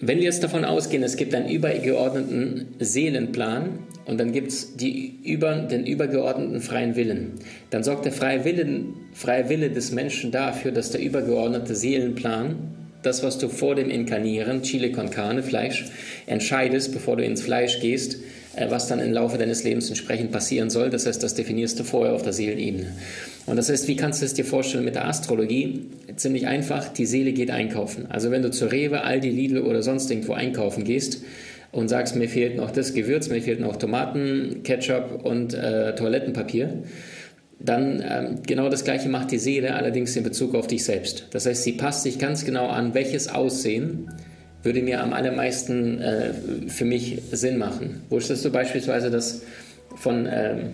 Wenn wir jetzt davon ausgehen, es gibt einen übergeordneten Seelenplan und dann gibt es über, den übergeordneten freien Willen, dann sorgt der freie, Willen, freie Wille des Menschen dafür, dass der übergeordnete Seelenplan, das, was du vor dem Inkarnieren, Chile con Carne, Fleisch, entscheidest, bevor du ins Fleisch gehst, was dann im Laufe deines Lebens entsprechend passieren soll. Das heißt, das definierst du vorher auf der Seelenebene. Und das heißt, wie kannst du es dir vorstellen mit der Astrologie? Ziemlich einfach, die Seele geht einkaufen. Also wenn du zur Rewe, Aldi, Lidl oder sonst irgendwo einkaufen gehst und sagst, mir fehlt noch das Gewürz, mir fehlt noch Tomaten, Ketchup und äh, Toilettenpapier, dann ähm, genau das gleiche macht die Seele, allerdings in Bezug auf dich selbst. Das heißt, sie passt sich ganz genau an, welches Aussehen würde mir am allermeisten äh, für mich Sinn machen. Wusstest du beispielsweise, dass von, ähm,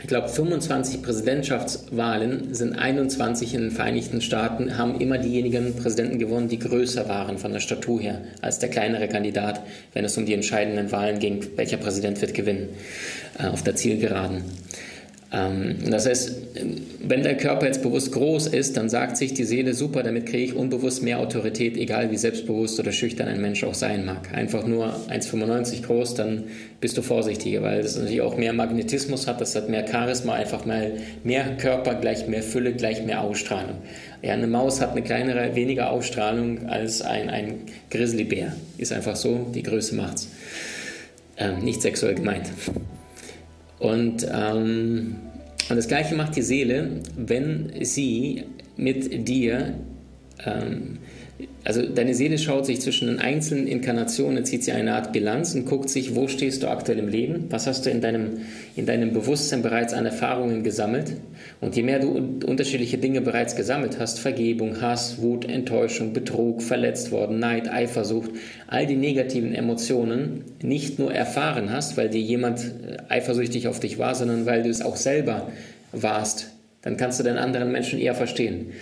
ich glaube, 25 Präsidentschaftswahlen sind 21 in den Vereinigten Staaten, haben immer diejenigen Präsidenten gewonnen, die größer waren von der Statur her als der kleinere Kandidat, wenn es um die entscheidenden Wahlen ging, welcher Präsident wird gewinnen äh, auf der Zielgeraden. Ähm, das heißt, wenn der Körper jetzt bewusst groß ist, dann sagt sich die Seele, super, damit kriege ich unbewusst mehr Autorität, egal wie selbstbewusst oder schüchtern ein Mensch auch sein mag. Einfach nur 1,95 groß, dann bist du vorsichtiger, weil das natürlich auch mehr Magnetismus hat, das hat mehr Charisma, einfach mal mehr Körper gleich mehr Fülle, gleich mehr Ausstrahlung. Ja, eine Maus hat eine kleinere, weniger Ausstrahlung als ein, ein Grizzlybär. Ist einfach so, die Größe macht's. Ähm, nicht sexuell gemeint. Und, ähm, das Gleiche macht die Seele, wenn sie mit dir ähm, also deine Seele schaut sich zwischen den einzelnen Inkarnationen, zieht sie eine Art Bilanz und guckt sich, wo stehst du aktuell im Leben, was hast du in deinem, in deinem Bewusstsein bereits an Erfahrungen gesammelt. Und je mehr du unterschiedliche Dinge bereits gesammelt hast, Vergebung, Hass, Wut, Enttäuschung, Betrug, verletzt worden, Neid, Eifersucht, all die negativen Emotionen nicht nur erfahren hast, weil dir jemand äh, eifersüchtig auf dich war, sondern weil du es auch selber warst, dann kannst du den anderen Menschen eher verstehen.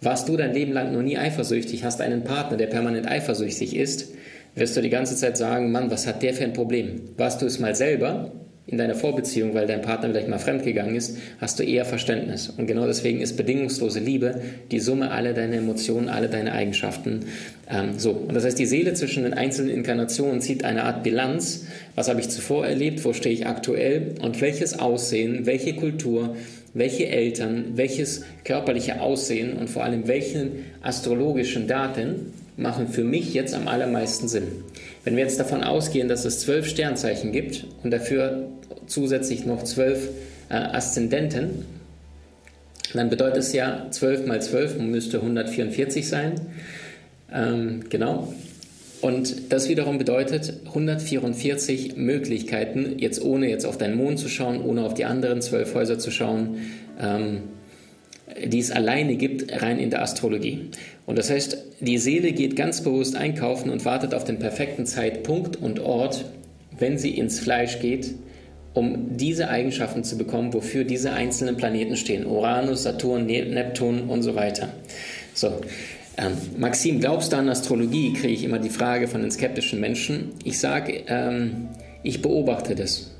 Warst du dein Leben lang noch nie eifersüchtig, hast einen Partner, der permanent eifersüchtig ist, wirst du die ganze Zeit sagen, Mann, was hat der für ein Problem? Warst du es mal selber in deiner Vorbeziehung, weil dein Partner vielleicht mal fremdgegangen ist, hast du eher Verständnis. Und genau deswegen ist bedingungslose Liebe die Summe aller deiner Emotionen, aller deiner Eigenschaften. Ähm, so. Und das heißt, die Seele zwischen den einzelnen Inkarnationen zieht eine Art Bilanz. Was habe ich zuvor erlebt? Wo stehe ich aktuell? Und welches Aussehen, welche Kultur, welche Eltern, welches körperliche Aussehen und vor allem welchen astrologischen Daten machen für mich jetzt am allermeisten Sinn. Wenn wir jetzt davon ausgehen, dass es zwölf Sternzeichen gibt und dafür zusätzlich noch zwölf äh, Aszendenten, dann bedeutet es ja 12 mal 12 müsste 144 sein. Ähm, genau. Und das wiederum bedeutet 144 Möglichkeiten, jetzt ohne jetzt auf deinen Mond zu schauen, ohne auf die anderen zwölf Häuser zu schauen, ähm, die es alleine gibt, rein in der Astrologie. Und das heißt, die Seele geht ganz bewusst einkaufen und wartet auf den perfekten Zeitpunkt und Ort, wenn sie ins Fleisch geht, um diese Eigenschaften zu bekommen, wofür diese einzelnen Planeten stehen. Uranus, Saturn, Neptun und so weiter. So, ähm, Maxim, glaubst du an Astrologie? Kriege ich immer die Frage von den skeptischen Menschen. Ich sage, ähm, ich beobachte das.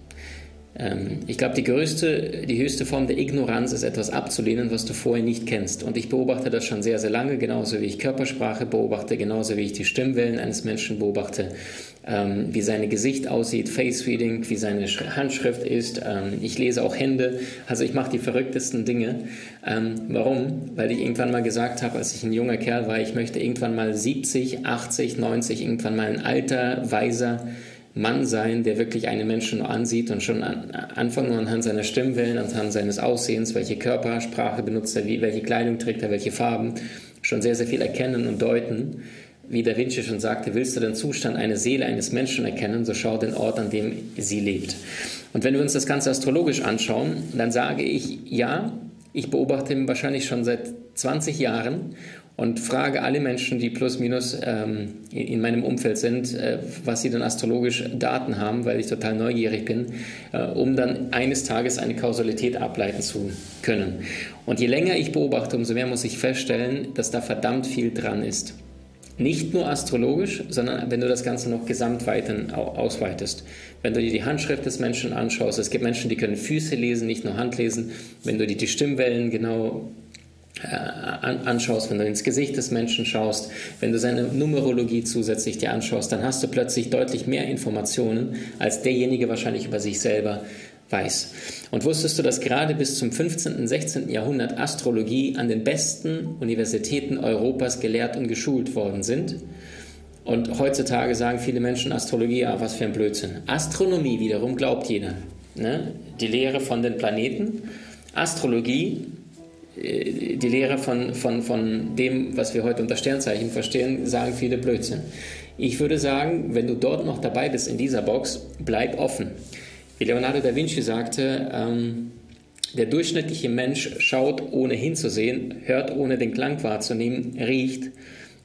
Ähm, ich glaube, die größte, die höchste Form der Ignoranz ist etwas abzulehnen, was du vorher nicht kennst. Und ich beobachte das schon sehr, sehr lange, genauso wie ich Körpersprache beobachte, genauso wie ich die Stimmwellen eines Menschen beobachte, ähm, wie sein Gesicht aussieht, Face Reading, wie seine Handschrift ist. Ähm, ich lese auch Hände. Also ich mache die verrücktesten Dinge. warum? Weil ich irgendwann mal gesagt habe, als ich ein junger Kerl war, ich möchte irgendwann mal 70, 80, 90, irgendwann mal ein alter, weiser, Mann sein, der wirklich einen Menschen ansieht und schon an, anfangen anhand seiner Stimmwellen, anhand seines Aussehens, welche Körpersprache benutzt er, wie, welche Kleidung trägt er, welche Farben, schon sehr, sehr viel erkennen und deuten. Wie Da Vinci schon sagte, willst du den Zustand einer Seele eines Menschen erkennen, so schau den Ort, an dem sie lebt. Und wenn wir uns das Ganze astrologisch anschauen, dann sage ich, ja, ich beobachte ihn wahrscheinlich schon seit 20 Jahren und frage alle Menschen, die plus minus ähm, in meinem Umfeld sind, äh, was sie denn astrologisch Daten haben, weil ich total neugierig bin, äh, um dann eines Tages eine Kausalität ableiten zu können. Und je länger ich beobachte, umso mehr muss ich feststellen, dass da verdammt viel dran ist. Nicht nur astrologisch, sondern wenn du das Ganze noch gesamtweit ausweitest. Wenn du dir die Handschrift des Menschen anschaust, es gibt Menschen, die können Füße lesen, nicht nur Hand lesen. Wenn du dir die Stimmwellen genau anschaust, wenn du ins Gesicht des Menschen schaust, wenn du seine Numerologie zusätzlich dir anschaust, dann hast du plötzlich deutlich mehr Informationen, als derjenige wahrscheinlich über sich selber weiß. Und wusstest du, dass gerade bis zum 15. und 16. Jahrhundert Astrologie an den besten Universitäten Europas gelehrt und geschult worden sind? Und heutzutage sagen viele Menschen Astrologie, ja, was für ein Blödsinn. Astronomie wiederum glaubt jeder. Ne? Die Lehre von den Planeten. Astrologie, äh, die Lehre von, von, von dem, was wir heute unter Sternzeichen verstehen, sagen viele Blödsinn. Ich würde sagen, wenn du dort noch dabei bist in dieser Box, bleib offen. Wie Leonardo da Vinci sagte, ähm, der durchschnittliche Mensch schaut ohne hinzusehen, hört ohne den Klang wahrzunehmen, riecht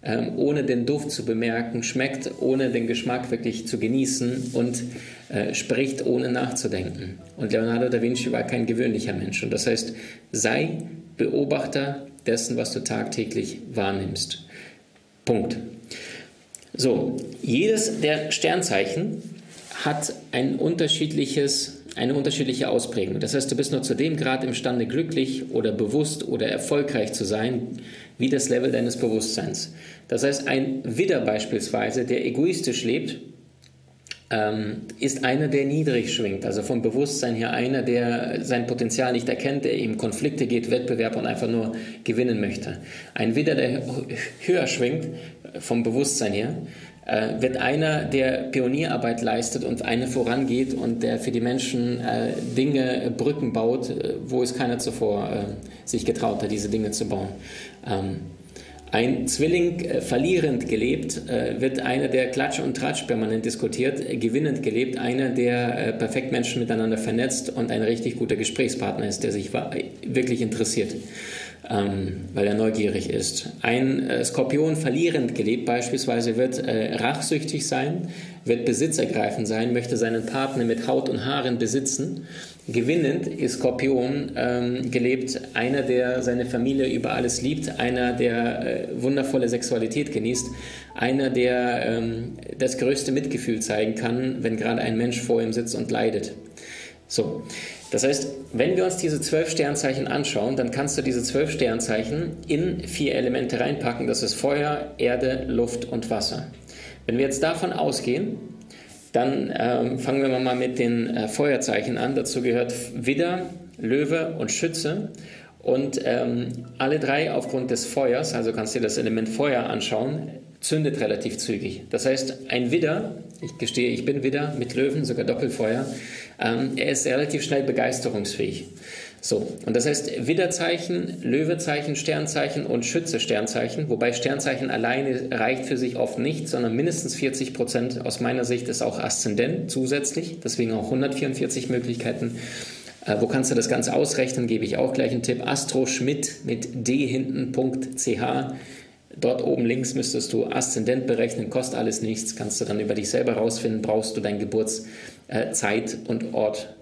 ähm, ohne den Duft zu bemerken, schmeckt ohne den Geschmack wirklich zu genießen und äh, spricht ohne nachzudenken. Und Leonardo da Vinci war kein gewöhnlicher Mensch. Und das heißt, sei Beobachter dessen, was du tagtäglich wahrnimmst. Punkt. So, jedes der Sternzeichen hat ein unterschiedliches, eine unterschiedliche Ausprägung. Das heißt, du bist nur zu dem Grad imstande, glücklich oder bewusst oder erfolgreich zu sein, wie das Level deines Bewusstseins. Das heißt, ein Widder beispielsweise, der egoistisch lebt, ähm, ist einer, der niedrig schwingt, also vom Bewusstsein her einer, der sein Potenzial nicht erkennt, der ihm Konflikte geht, Wettbewerb und einfach nur gewinnen möchte. Ein Widder, der höher schwingt, vom Bewusstsein her, äh, wird einer, der Pionierarbeit leistet und einer vorangeht und der für die Menschen äh, Dinge, Brücken baut, äh, wo es keiner zuvor äh, sich getraut hat, diese Dinge zu bauen. Ähm, ein Zwilling äh, verlierend gelebt, äh, wird einer, der Klatsch und Tratsch permanent diskutiert, gewinnend gelebt, einer, der perfekt Menschen miteinander vernetzt und ein richtig guter Gesprächspartner ist, der sich wirklich interessiert ähm, weil er neugierig ist. Ein äh, Skorpion verlierend gelebt beispielsweise wird äh, rachsüchtig sein, wird besitzergreifend sein, möchte seinen Partner mit Haut und Haaren besitzen. Gewinnend ist Skorpion ähm, gelebt, einer, der seine Familie über alles liebt, einer, der äh, wundervolle Sexualität genießt, einer, der ähm, das größte Mitgefühl zeigen kann, wenn gerade ein Mensch vor ihm sitzt und leidet. So, das heißt, wenn wir uns diese zwölf Sternzeichen anschauen, dann kannst du diese zwölf Sternzeichen in vier Elemente reinpacken. Das ist Feuer, Erde, Luft und Wasser. Wenn wir jetzt davon ausgehen, dann ähm, fangen wir mal mit den äh, Feuerzeichen an. Dazu gehört Widder, Löwe und Schütze. Und ähm, alle drei aufgrund des Feuers, also kannst du dir das Element Feuer anschauen, zündet relativ zügig. Das heißt, ein Widder, ich gestehe, ich bin Widder mit Löwen, sogar Doppelfeuer, ähm, er ist relativ schnell begeisterungsfähig. So, und das heißt Widderzeichen, Löwezeichen, Sternzeichen und Schütze Sternzeichen, wobei Sternzeichen alleine reicht für sich oft nicht, sondern mindestens 40 Prozent aus meiner Sicht ist auch Aszendent zusätzlich, deswegen auch 144 Möglichkeiten. Äh, wo kannst du das Ganze ausrechnen? Gebe ich auch gleich einen Tipp. Astroschmidt mit d hinten.ch. Dort oben links müsstest du Aszendent berechnen, kostet alles nichts, kannst du dann über dich selber rausfinden, brauchst du deine Geburtszeit und Ort.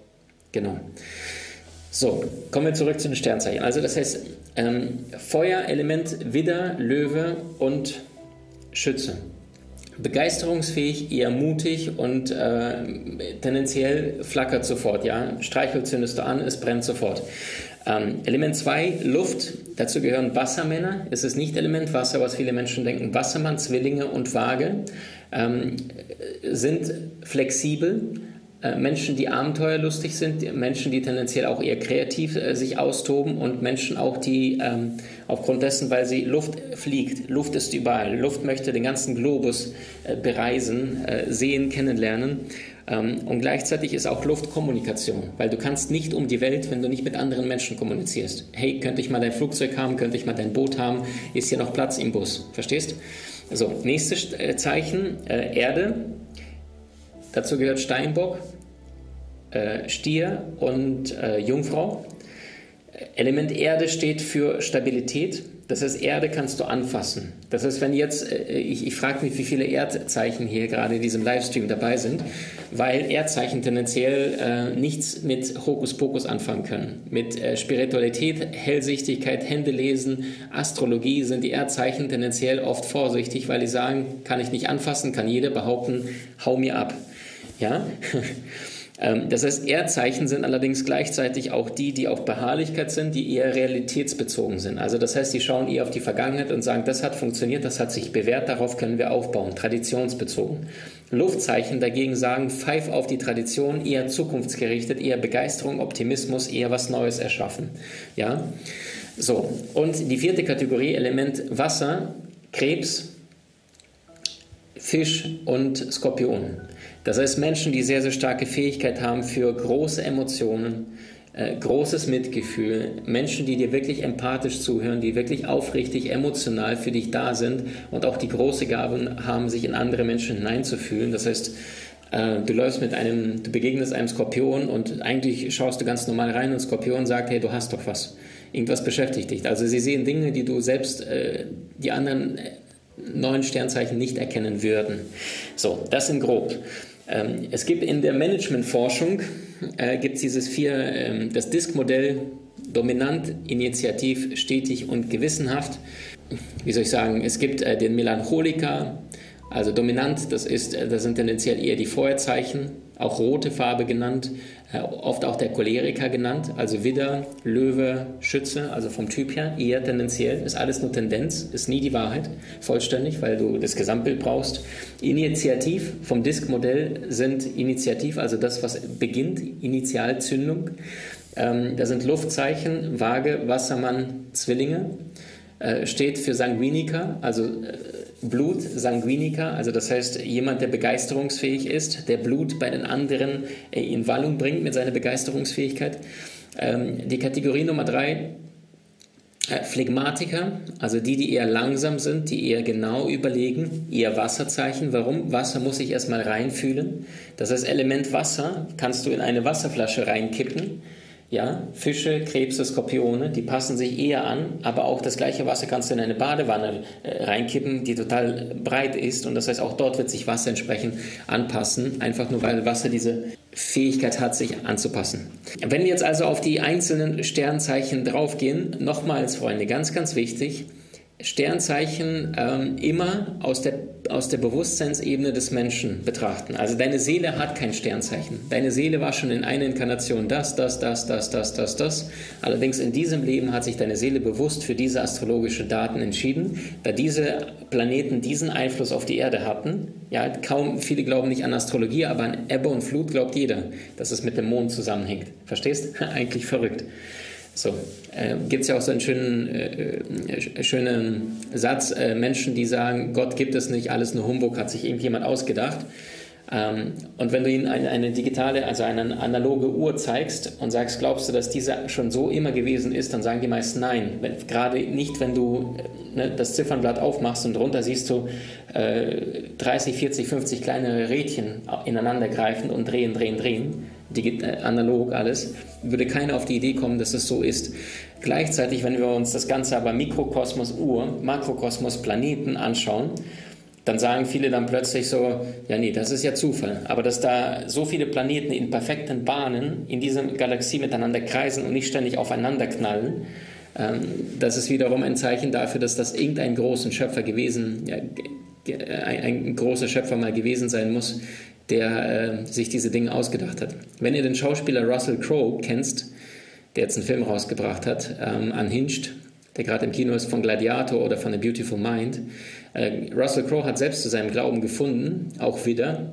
Genau. So, kommen wir zurück zu den Sternzeichen. Also das heißt, ähm, Feuerelement Widder, Löwe und Schütze. Begeisterungsfähig, eher mutig und äh, tendenziell flackert sofort. Ja? Streichholz zündest du an, es brennt sofort. Ähm, Element 2, Luft. Dazu gehören Wassermänner. Es ist nicht Element Wasser, was viele Menschen denken. Wassermann, Zwillinge und Waage ähm, sind flexibel. Äh, Menschen, die abenteuerlustig sind, Menschen, die tendenziell auch eher kreativ äh, sich austoben und Menschen auch, die ähm, aufgrund dessen, weil sie Luft fliegt, Luft ist überall, Luft möchte den ganzen Globus äh, bereisen, äh, sehen, kennenlernen ähm, und gleichzeitig ist auch Luft Kommunikation, weil du kannst nicht um die Welt, wenn du nicht mit anderen Menschen kommunizierst. Hey, könnte ich mal dein Flugzeug haben, könnte ich mal dein Boot haben, ist hier noch Platz im Bus, verstehst? So, nächstes äh, Zeichen, äh, Erde. Dazu gehört Steinbock, äh, Stier und äh, Jungfrau. Element Erde steht für Stabilität. Das heißt, Erde kannst du anfassen. Das heißt, wenn jetzt, äh, ich, ich frage mich, wie viele Erdzeichen hier gerade in diesem Livestream dabei sind, weil Erdzeichen tendenziell äh, nichts mit Hokuspokus anfangen können. Mit äh, Spiritualität, Hellsichtigkeit, Hände lesen, Astrologie sind die Erdzeichen tendenziell oft vorsichtig, weil die sagen, kann ich nicht anfassen, kann jeder behaupten, hau mir ab. Ja? Ähm, das heißt, Erdzeichen sind allerdings gleichzeitig auch die, die auf Beharrlichkeit sind, die eher realitätsbezogen sind. Also das heißt, die schauen eher auf die Vergangenheit und sagen, das hat funktioniert, das hat sich bewährt, darauf können wir aufbauen, traditionsbezogen. Luftzeichen dagegen sagen, pfeif auf die Tradition, eher zukunftsgerichtet, eher Begeisterung, Optimismus, eher was Neues erschaffen. Ja? So, und die vierte Kategorie, Element Wasser, Krebs, Fisch und Skorpion. Das heißt Menschen, die sehr, sehr starke Fähigkeit haben für große Emotionen, äh, großes Mitgefühl, Menschen, die dir wirklich empathisch zuhören, die wirklich aufrichtig emotional für dich da sind und auch die große Gabe haben, sich in andere Menschen hineinzufühlen. Das heißt, äh, du läufst mit einem, du begegnest einem Skorpion und eigentlich schaust du ganz normal rein und Skorpion sagt, hey, du hast doch was. Irgendwas beschäftigt dich. Also sie sehen Dinge, die du selbst, äh, die anderen neuen Sternzeichen nicht erkennen würden. So, das sind grob. Ähm, es gibt in der Managementforschung äh, gibt dieses vier, ähm, das Disk-Modell dominant, initiativ, stetig und gewissenhaft. Wie soll ich sagen? Es gibt äh, den Melancholiker, also dominant, das, ist, äh, das sind tendenziell eher die Feuerzeichen, auch rote Farbe genannt, äh, oft auch der Choleriker genannt, also Widder, Löwe, Schütze, also vom Typ her eher tendenziell, ist alles nur Tendenz, ist nie die Wahrheit, vollständig, weil du das Gesamtbild brauchst. Initiativ vom Disk-Modell sind Initiativ, also das, was beginnt, Initialzündung. Ähm, da sind Luftzeichen, Waage, Wassermann, Zwillinge. Äh, steht für Sanguiniker, also äh, Blut, Sanguiniker, also das heißt jemand, der begeisterungsfähig ist, der Blut bei den anderen äh, in Wallung bringt mit seiner Begeisterungsfähigkeit. Ähm, die Kategorie Nummer drei, Phlegmatiker, also die, die eher langsam sind, die eher genau überlegen, eher Wasserzeichen. Warum? Wasser muss sich erstmal reinfühlen. Das heißt, Element Wasser kannst du in eine Wasserflasche reinkippen ja, Fische, Krebse, Skorpione, die passen sich eher an, aber auch das gleiche Wasser kannst du in eine Badewanne äh, reinkippen, die total breit ist und das heißt auch dort wird sich Wasser entsprechend anpassen, einfach nur weil Wasser diese Fähigkeit hat, sich anzupassen. Wenn wir jetzt also auf die einzelnen Sternzeichen draufgehen, nochmals Freunde, ganz, ganz wichtig, Sternzeichen ähm, immer aus der, aus der Bewusstseinsebene des Menschen betrachten. Also deine Seele hat kein Sternzeichen. Deine Seele war schon in einer Inkarnation das, das, das, das, das, das, das. Allerdings in diesem Leben hat sich deine Seele bewusst für diese astrologischen Daten entschieden, da diese Planeten diesen Einfluss auf die Erde hatten. Ja, kaum viele glauben nicht an Astrologie, aber an Ebbe und Flut glaubt jeder, dass es mit dem Mond zusammenhängt. Verstehst? Eigentlich verrückt. So, äh, gibt es ja auch so einen schönen, äh, äh, schönen Satz, äh, Menschen, die sagen, Gott gibt es nicht, alles nur Humbug, hat sich irgendjemand ausgedacht. Ähm, und wenn du ihnen eine, eine, digitale, also eine analoge Uhr zeigst und sagst, glaubst du, dass diese schon so immer gewesen ist, dann sagen die meisten nein. Wenn, gerade nicht, wenn du äh, ne, das Ziffernblatt aufmachst und drunter siehst du äh, 30, 40, 50 kleinere Rädchen ineinander greifen und drehen, drehen, drehen analog alles, würde keiner auf die Idee kommen, dass es so ist. Gleichzeitig, wenn wir uns das Ganze aber Mikrokosmos Uhr, Makrokosmos Planeten anschauen, dann sagen viele dann plötzlich so, ja nee, das ist ja Zufall. Aber dass da so viele Planeten in perfekten Bahnen in dieser Galaxie miteinander kreisen und nicht ständig aufeinander knallen, ähm, das ist wiederum ein Zeichen dafür, dass das irgendein großer Schöpfer gewesen, ja, ein, ein großer Schöpfer mal gewesen sein muss, der äh, sich diese Dinge ausgedacht hat. Wenn ihr den Schauspieler Russell Crowe kennst, der jetzt einen Film rausgebracht hat, ähm, Unhinged, der gerade im Kino ist von Gladiator oder von A Beautiful Mind, äh, Russell Crowe hat selbst zu seinem Glauben gefunden, auch wieder,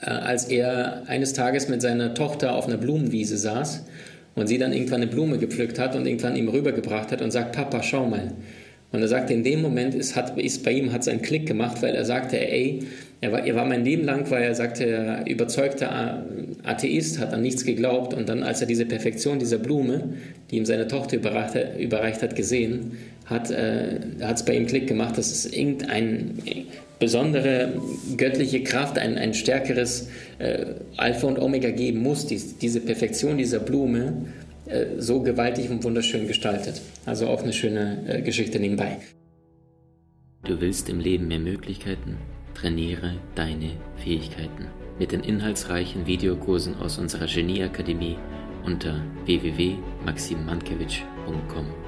äh, als er eines Tages mit seiner Tochter auf einer Blumenwiese saß und sie dann irgendwann eine Blume gepflückt hat und irgendwann ihm rübergebracht hat und sagt, Papa, schau mal. Und er sagte, in dem Moment ist, hat, ist bei ihm hat es einen Klick gemacht, weil er sagte, ey, er war, er war mein Leben lang, weil er sagte, er überzeugter Atheist, hat an nichts geglaubt. Und dann, als er diese Perfektion dieser Blume, die ihm seine Tochter überreicht, überreicht hat, gesehen, hat äh, es bei ihm Klick gemacht, dass es irgendeine besondere göttliche Kraft, ein, ein stärkeres äh, Alpha und Omega geben muss, dies, diese Perfektion dieser Blume so gewaltig und wunderschön gestaltet. Also auch eine schöne äh, Geschichte nebenbei. Du willst im Leben mehr Möglichkeiten? Trainiere deine Fähigkeiten mit den inhaltsreichen Videokursen aus unserer Genieakademie unter www.maximmankiewicz.com.